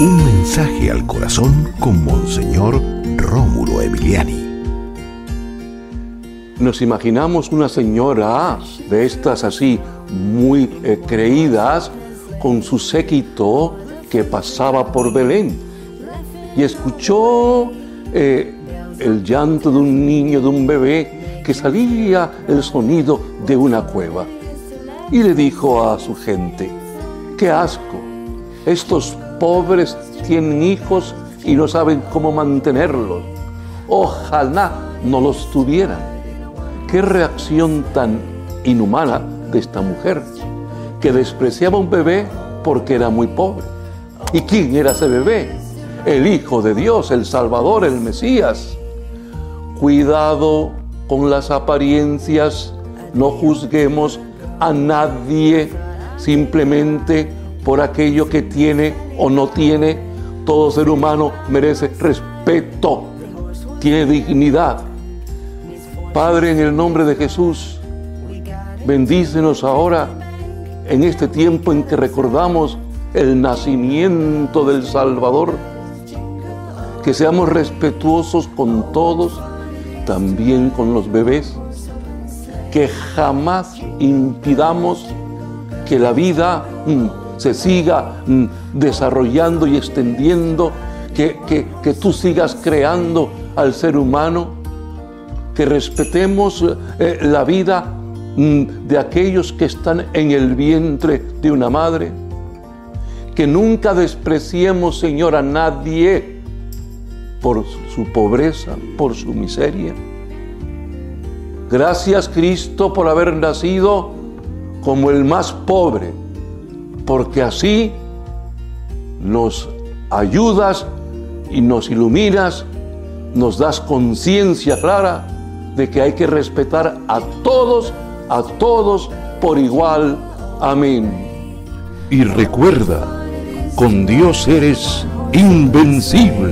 Un mensaje al corazón con Monseñor Rómulo Emiliani. Nos imaginamos una señora de estas así muy eh, creídas con su séquito que pasaba por Belén y escuchó eh, el llanto de un niño, de un bebé, que salía el sonido de una cueva. Y le dijo a su gente, qué asco, estos pobres tienen hijos y no saben cómo mantenerlos. Ojalá no los tuvieran. Qué reacción tan inhumana de esta mujer, que despreciaba un bebé porque era muy pobre. ¿Y quién era ese bebé? El Hijo de Dios, el Salvador, el Mesías. Cuidado con las apariencias, no juzguemos a nadie simplemente por aquello que tiene o no tiene. Todo ser humano merece respeto, tiene dignidad. Padre, en el nombre de Jesús, bendícenos ahora en este tiempo en que recordamos el nacimiento del Salvador. Que seamos respetuosos con todos, también con los bebés. Que jamás impidamos que la vida mm, se siga mm, desarrollando y extendiendo, que, que, tú sigas creando al ser humano, que respetemos eh, la vida mm, de aquellos que están en el vientre de una madre, que nunca despreciemos, Señor, a nadie por su pobreza, por su miseria. Gracias Cristo por haber nacido como el más pobre porque así nos ayudas y nos iluminas, nos das conciencia clara de que hay que respetar a todos, a todos por igual. Amén. Y recuerda, con Dios eres invencible.